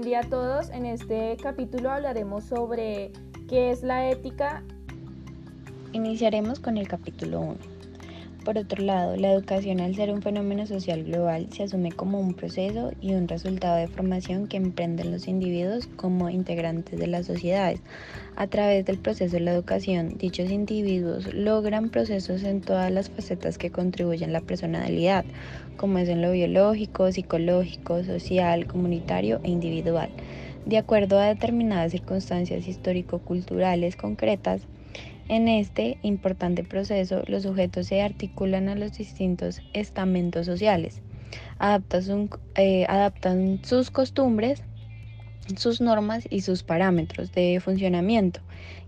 buen día a todos. En este capítulo hablaremos sobre qué es la ética. Iniciaremos con el capítulo 1. Por otro lado, la educación al ser un fenómeno social global se asume como un proceso y un resultado de formación que emprenden los individuos como integrantes de las sociedades. A través del proceso de la educación, dichos individuos logran procesos en todas las facetas que contribuyen a la personalidad, como es en lo biológico, psicológico, social, comunitario e individual. De acuerdo a determinadas circunstancias histórico-culturales concretas, en este importante proceso, los sujetos se articulan a los distintos estamentos sociales, eh, adaptan, sus costumbres, sus normas y sus parámetros de funcionamiento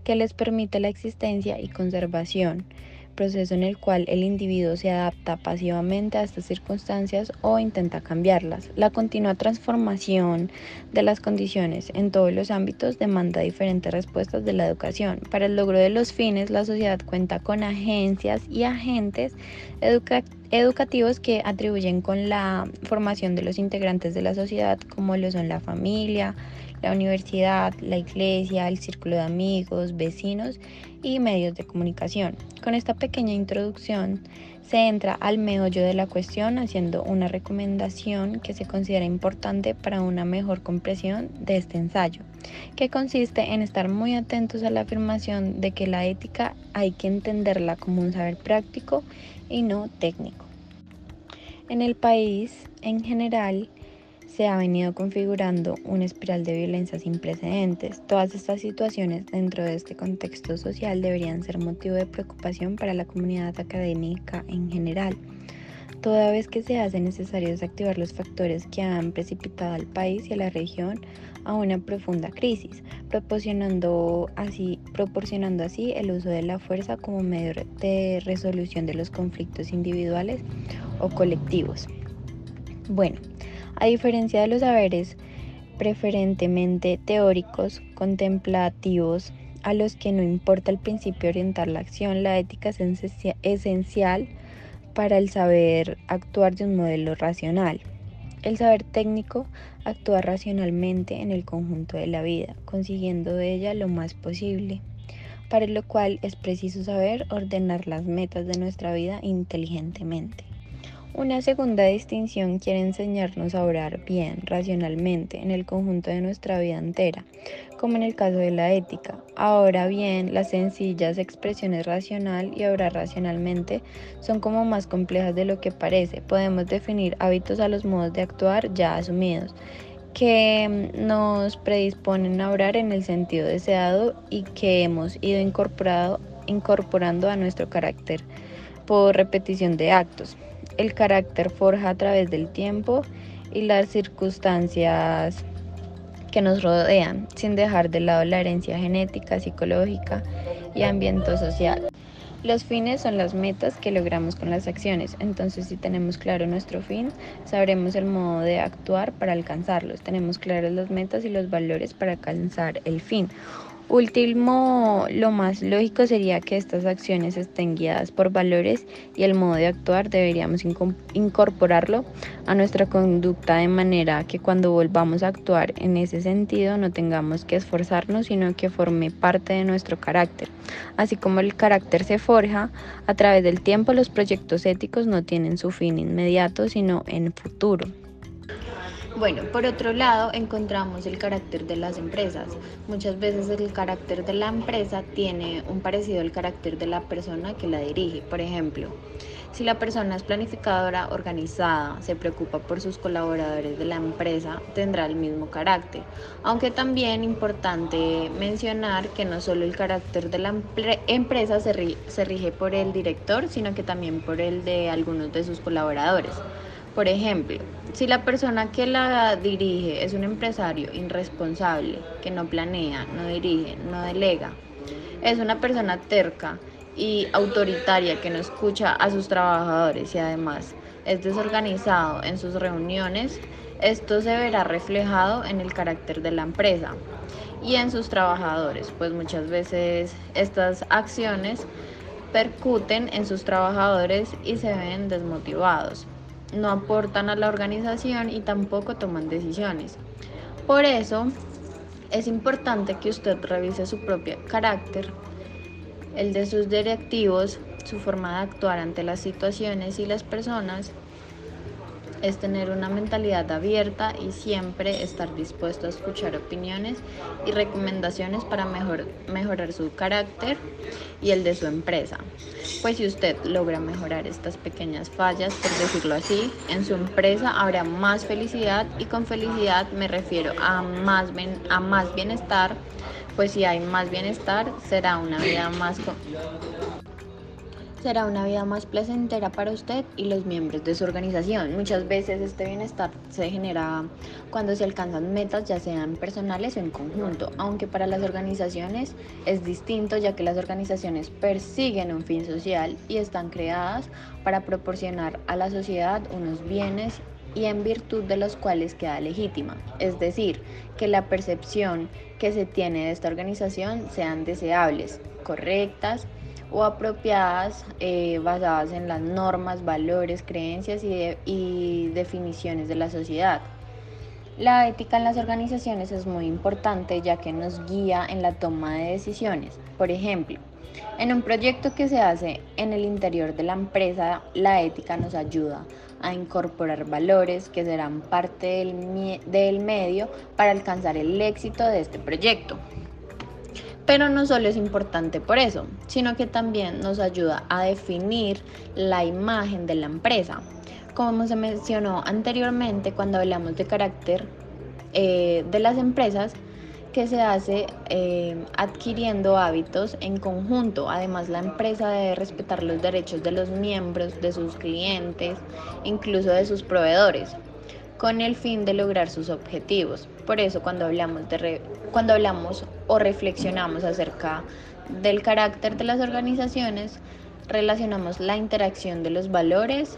que les permite la existencia y conservación proceso en el cual el individuo se adapta pasivamente a estas circunstancias o intenta cambiarlas. La continua transformación de las condiciones en todos los ámbitos demanda diferentes respuestas de la educación. Para el logro de los fines, la sociedad cuenta con agencias y agentes educativos que atribuyen con la formación de los integrantes de la sociedad, como lo son la familia, la universidad, la iglesia, el círculo de amigos, vecinos y medios de comunicación. Con esta pequeña introducción se entra al meollo de la cuestión haciendo una recomendación que se considera importante para una mejor comprensión de este ensayo, que consiste en estar muy atentos a la afirmación de que la ética hay que entenderla como un saber práctico y no técnico. En el país, en general, se ha venido configurando una espiral de violencia sin precedentes. Todas estas situaciones dentro de este contexto social deberían ser motivo de preocupación para la comunidad académica en general, toda vez que se hace necesario desactivar los factores que han precipitado al país y a la región a una profunda crisis, proporcionando así, proporcionando así el uso de la fuerza como medio de resolución de los conflictos individuales o colectivos. Bueno, a diferencia de los saberes preferentemente teóricos, contemplativos, a los que no importa el principio orientar la acción, la ética es esencial para el saber actuar de un modelo racional. El saber técnico actúa racionalmente en el conjunto de la vida, consiguiendo de ella lo más posible, para lo cual es preciso saber ordenar las metas de nuestra vida inteligentemente. Una segunda distinción quiere enseñarnos a orar bien, racionalmente, en el conjunto de nuestra vida entera, como en el caso de la ética. Ahora bien, las sencillas expresiones racional y orar racionalmente son como más complejas de lo que parece. Podemos definir hábitos a los modos de actuar ya asumidos que nos predisponen a orar en el sentido deseado y que hemos ido incorporando a nuestro carácter por repetición de actos el carácter forja a través del tiempo y las circunstancias que nos rodean, sin dejar de lado la herencia genética, psicológica y ambiente social. Los fines son las metas que logramos con las acciones, entonces si tenemos claro nuestro fin, sabremos el modo de actuar para alcanzarlos, tenemos claras las metas y los valores para alcanzar el fin. Último, lo más lógico sería que estas acciones estén guiadas por valores y el modo de actuar deberíamos incorporarlo a nuestra conducta de manera que cuando volvamos a actuar en ese sentido no tengamos que esforzarnos, sino que forme parte de nuestro carácter. Así como el carácter se forja a través del tiempo, los proyectos éticos no tienen su fin inmediato, sino en futuro. Bueno, por otro lado encontramos el carácter de las empresas. Muchas veces el carácter de la empresa tiene un parecido al carácter de la persona que la dirige. Por ejemplo, si la persona es planificadora, organizada, se preocupa por sus colaboradores de la empresa, tendrá el mismo carácter. Aunque también importante mencionar que no solo el carácter de la empresa se, rige por el director, sino que también por el de algunos de sus colaboradores. Por ejemplo, si la persona que la dirige es un empresario irresponsable, que no planea, no dirige, no delega, es una persona terca y autoritaria que no escucha a sus trabajadores y además es desorganizado en sus reuniones, esto se verá reflejado en el carácter de la empresa y en sus trabajadores, pues muchas veces estas acciones percuten en sus trabajadores y se ven desmotivados no aportan a la organización y tampoco toman decisiones. Por eso es importante que usted revise su propio carácter, el de sus directivos, su forma de actuar ante las situaciones y las personas es tener una mentalidad abierta y siempre estar dispuesto a escuchar opiniones y recomendaciones para mejorar su carácter y el de su empresa. Pues si usted logra mejorar estas pequeñas fallas, por decirlo así, en su empresa habrá más felicidad y con felicidad me refiero a más, a más bienestar, pues si hay más bienestar será una vida más será una vida más placentera para usted y los miembros de su organización. Muchas veces este bienestar se genera cuando se alcanzan metas, ya sean personales o en conjunto, aunque para las organizaciones es distinto ya que las organizaciones persiguen un fin social y están creadas para proporcionar a la sociedad unos bienes y en virtud de los cuales queda legítima. Es decir, que la percepción que se tiene de esta organización sean deseables, correctas, o apropiadas eh, basadas en las normas, valores, creencias y, definiciones de la sociedad. La ética en las organizaciones es muy importante ya que nos guía en la toma de decisiones. Por ejemplo, en un proyecto que se hace en el interior de la empresa, la ética nos ayuda a incorporar valores que serán parte del medio para alcanzar el éxito de este proyecto. Pero no solo es importante por eso, sino que también nos ayuda a definir la imagen de la empresa. Como se mencionó anteriormente cuando hablamos de carácter eh, de las empresas, que se hace eh, adquiriendo hábitos en conjunto. Además, la empresa debe respetar los derechos de los miembros, de sus clientes, incluso de sus proveedores con el fin de lograr sus objetivos. Por eso cuando hablamos, de cuando hablamos o reflexionamos acerca del carácter de las organizaciones, relacionamos la interacción de los valores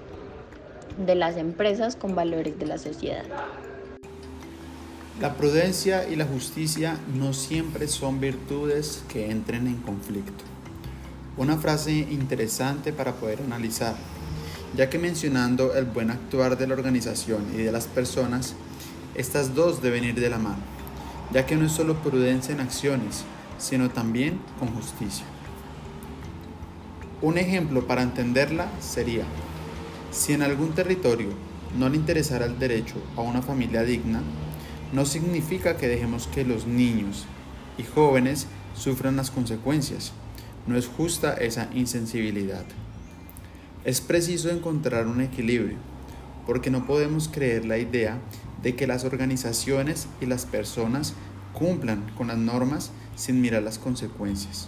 de las empresas con valores de la sociedad. La prudencia y la justicia no siempre son virtudes que entren en conflicto. Una frase interesante para poder analizar ya que mencionando el buen actuar de la organización y de las personas, estas dos deben ir de la mano, ya que no es solo prudencia en acciones, sino también con justicia. Un ejemplo para entenderla sería, si en algún territorio no le interesara el derecho a una familia digna, no significa que dejemos que los niños y jóvenes sufran las consecuencias. No es justa esa insensibilidad. Es preciso encontrar un equilibrio, porque no podemos creer la idea de que las organizaciones y las personas cumplan con las normas sin mirar las consecuencias.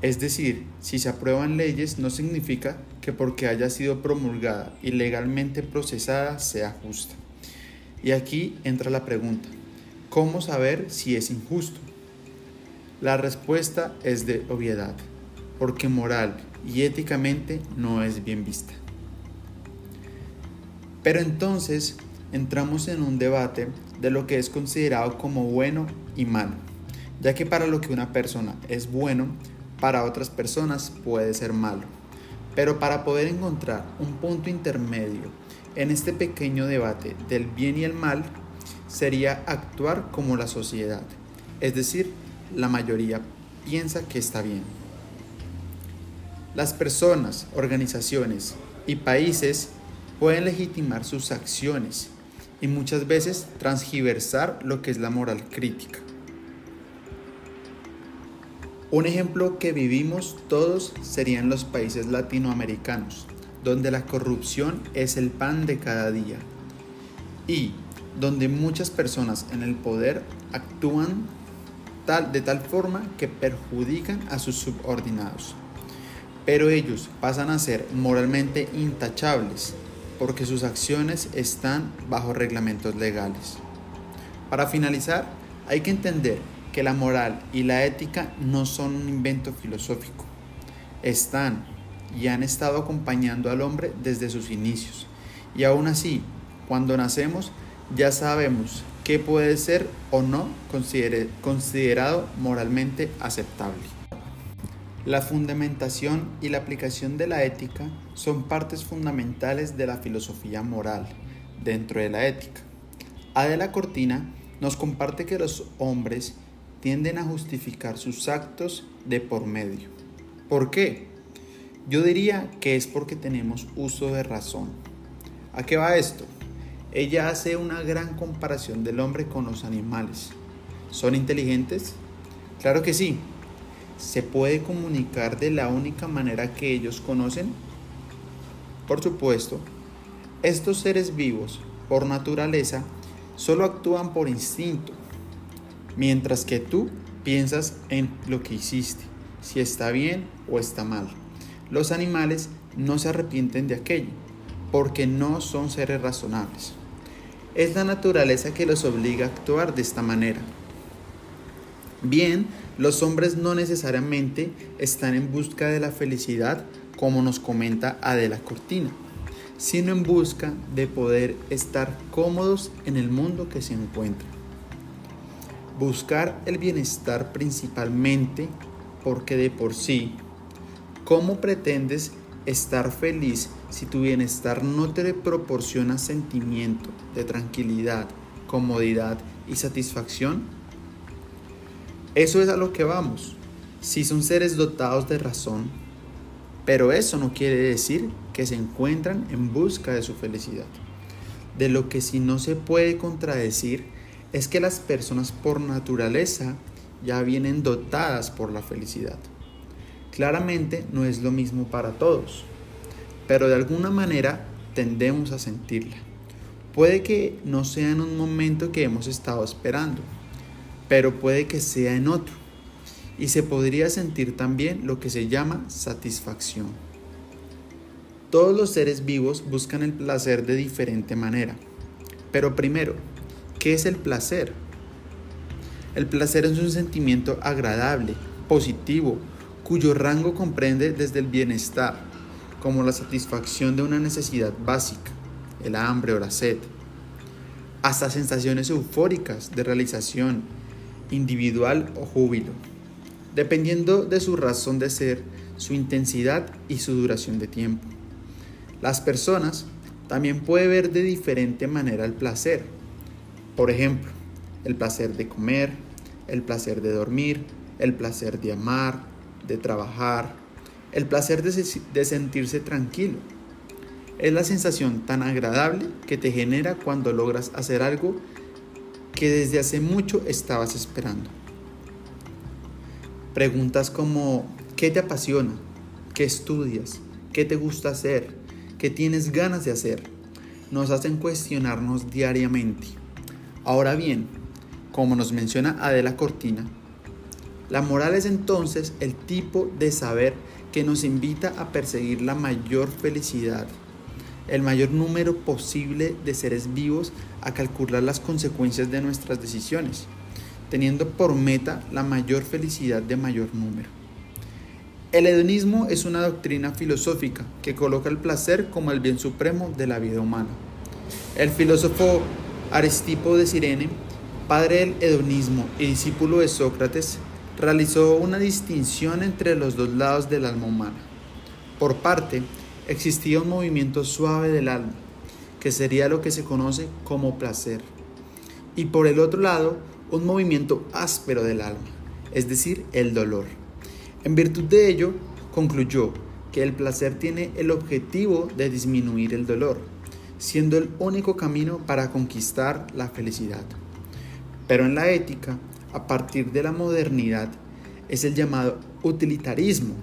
Es decir, si se aprueban leyes no significa que porque haya sido promulgada y legalmente procesada sea justa. Y aquí entra la pregunta, ¿cómo saber si es injusto? La respuesta es de obviedad, porque moral y éticamente no es bien vista. Pero entonces entramos en un debate de lo que es considerado como bueno y malo, ya que para lo que una persona es bueno, para otras personas puede ser malo. Pero para poder encontrar un punto intermedio en este pequeño debate del bien y el mal, sería actuar como la sociedad, es decir, la mayoría piensa que está bien. Las personas, organizaciones y países pueden legitimar sus acciones y muchas veces transgiversar lo que es la moral crítica. Un ejemplo que vivimos todos serían los países latinoamericanos, donde la corrupción es el pan de cada día y donde muchas personas en el poder actúan tal, de tal forma que perjudican a sus subordinados pero ellos pasan a ser moralmente intachables porque sus acciones están bajo reglamentos legales. Para finalizar, hay que entender que la moral y la ética no son un invento filosófico. Están y han estado acompañando al hombre desde sus inicios. Y aún así, cuando nacemos, ya sabemos qué puede ser o no considerado moralmente aceptable. La fundamentación y la aplicación de la ética son partes fundamentales de la filosofía moral dentro de la ética. Adela Cortina nos comparte que los hombres tienden a justificar sus actos de por medio. ¿Por qué? Yo diría que es porque tenemos uso de razón. ¿A qué va esto? Ella hace una gran comparación del hombre con los animales. ¿Son inteligentes? Claro que sí. ¿Se puede comunicar de la única manera que ellos conocen? Por supuesto, estos seres vivos, por naturaleza, solo actúan por instinto, mientras que tú piensas en lo que hiciste, si está bien o está mal. Los animales no se arrepienten de aquello, porque no son seres razonables. Es la naturaleza que los obliga a actuar de esta manera. Bien, los hombres no necesariamente están en busca de la felicidad, como nos comenta Adela Cortina, sino en busca de poder estar cómodos en el mundo que se encuentran. Buscar el bienestar principalmente porque de por sí, ¿cómo pretendes estar feliz si tu bienestar no te proporciona sentimiento de tranquilidad, comodidad y satisfacción? Eso es a lo que vamos. Si son seres dotados de razón, pero eso no quiere decir que se encuentran en busca de su felicidad. De lo que si no se puede contradecir es que las personas por naturaleza ya vienen dotadas por la felicidad. Claramente no es lo mismo para todos, pero de alguna manera tendemos a sentirla. Puede que no sea en un momento que hemos estado esperando, pero puede que sea en otro. Y se podría sentir también lo que se llama satisfacción. Todos los seres vivos buscan el placer de diferente manera. Pero primero, ¿qué es el placer? El placer es un sentimiento agradable, positivo, cuyo rango comprende desde el bienestar, como la satisfacción de una necesidad básica, el hambre o la sed, hasta sensaciones eufóricas de realización, individual o júbilo, dependiendo de su razón de ser, su intensidad y su duración de tiempo. Las personas también pueden ver de diferente manera el placer. Por ejemplo, el placer de comer, el placer de dormir, el placer de amar, de trabajar, el placer de, sentirse tranquilo. Es la sensación tan agradable que te genera cuando logras hacer algo que desde hace mucho estabas esperando. Preguntas como ¿qué te apasiona? ¿Qué estudias? ¿Qué te gusta hacer? ¿Qué tienes ganas de hacer? Nos hacen cuestionarnos diariamente. Ahora bien, como nos menciona Adela Cortina, la moral es entonces el tipo de saber que nos invita a perseguir la mayor felicidad el mayor número posible de seres vivos a calcular las consecuencias de nuestras decisiones, teniendo por meta la mayor felicidad de mayor número. El hedonismo es una doctrina filosófica que coloca el placer como el bien supremo de la vida humana. El filósofo Aristipo de Sirene, padre del hedonismo y discípulo de Sócrates, realizó una distinción entre los dos lados del alma humana. Por parte, existía un movimiento suave del alma, que sería lo que se conoce como placer. Y por el otro lado, un movimiento áspero del alma, es decir, el dolor. En virtud de ello, concluyó que el placer tiene el objetivo de disminuir el dolor, siendo el único camino para conquistar la felicidad. Pero en la ética, a partir de la modernidad, es el llamado utilitarismo,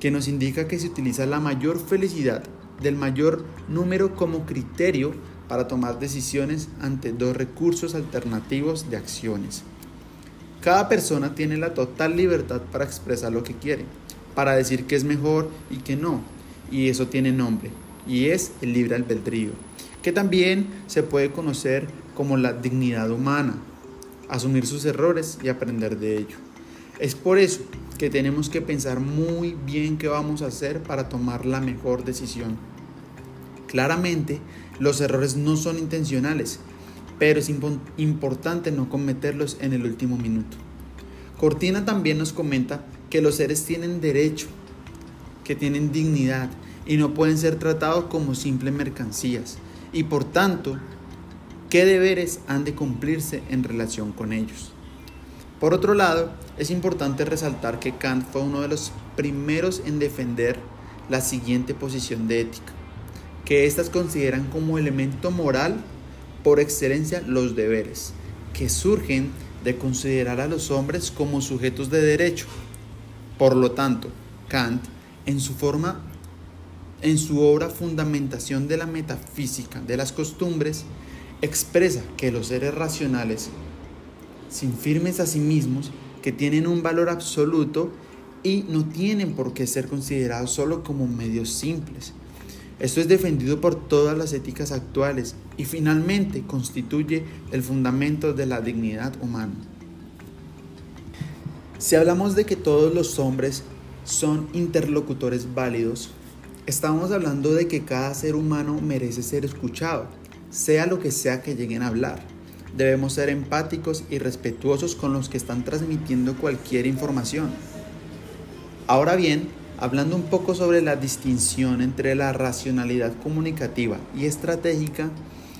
que nos indica que se utiliza la mayor felicidad del mayor número como criterio para tomar decisiones ante dos recursos alternativos de acciones. Cada persona tiene la total libertad para expresar lo que quiere, para decir que es mejor y que no, y eso tiene nombre, y es el libre albedrío, que también se puede conocer como la dignidad humana, asumir sus errores y aprender de ello. Es por eso que tenemos que pensar muy bien qué vamos a hacer para tomar la mejor decisión. Claramente, los errores no son intencionales, pero es importante no cometerlos en el último minuto. Cortina también nos comenta que los seres tienen derecho, que tienen dignidad y no pueden ser tratados como simples mercancías y por tanto qué deberes han de cumplirse en relación con ellos. Por otro lado, es importante resaltar que Kant fue uno de los primeros en defender la siguiente posición de ética, que éstas consideran como elemento moral por excelencia los deberes, que surgen de considerar a los hombres como sujetos de derecho. Por lo tanto, Kant, en su forma en su obra Fundamentación de la Metafísica de las Costumbres, expresa que los seres racionales, sin firmes a sí mismos, que tienen un valor absoluto y no tienen por qué ser considerados solo como medios simples. Esto es defendido por todas las éticas actuales y finalmente constituye el fundamento de la dignidad humana. Si hablamos de que todos los hombres son interlocutores válidos, estamos hablando de que cada ser humano merece ser escuchado, sea lo que sea que lleguen a hablar. Debemos ser empáticos y respetuosos con los que están transmitiendo cualquier información. Ahora bien, hablando un poco sobre la distinción entre la racionalidad comunicativa y estratégica,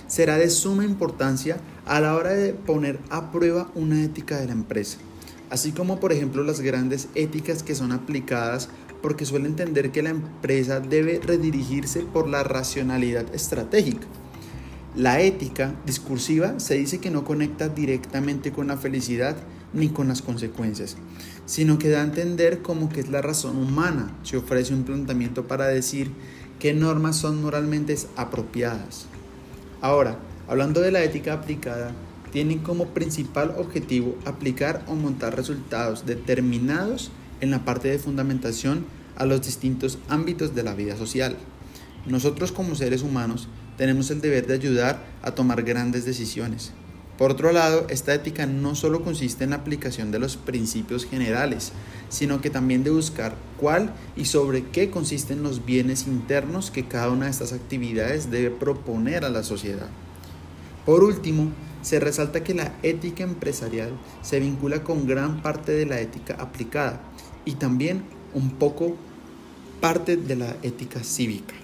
será de suma importancia a la hora de poner a prueba una ética de la empresa, así como por ejemplo las grandes éticas que son aplicadas porque suele entender que la empresa debe redirigirse por la racionalidad estratégica. La ética discursiva se dice que no conecta directamente con la felicidad ni con las consecuencias, sino que da a entender como que es la razón humana. Se ofrece un planteamiento para decir qué normas son moralmente apropiadas. Ahora, hablando de la ética aplicada, tiene como principal objetivo aplicar o montar resultados determinados en la parte de fundamentación a los distintos ámbitos de la vida social. Nosotros como seres humanos tenemos el deber de ayudar a tomar grandes decisiones, por otro lado, esta ética no solo consiste en la aplicación de los principios generales, sino que también de buscar cuál y sobre qué consisten los bienes internos que cada una de estas actividades debe proponer a la sociedad. Por último, se resalta que la ética empresarial se vincula con gran parte de la ética aplicada y también un poco parte de la ética cívica.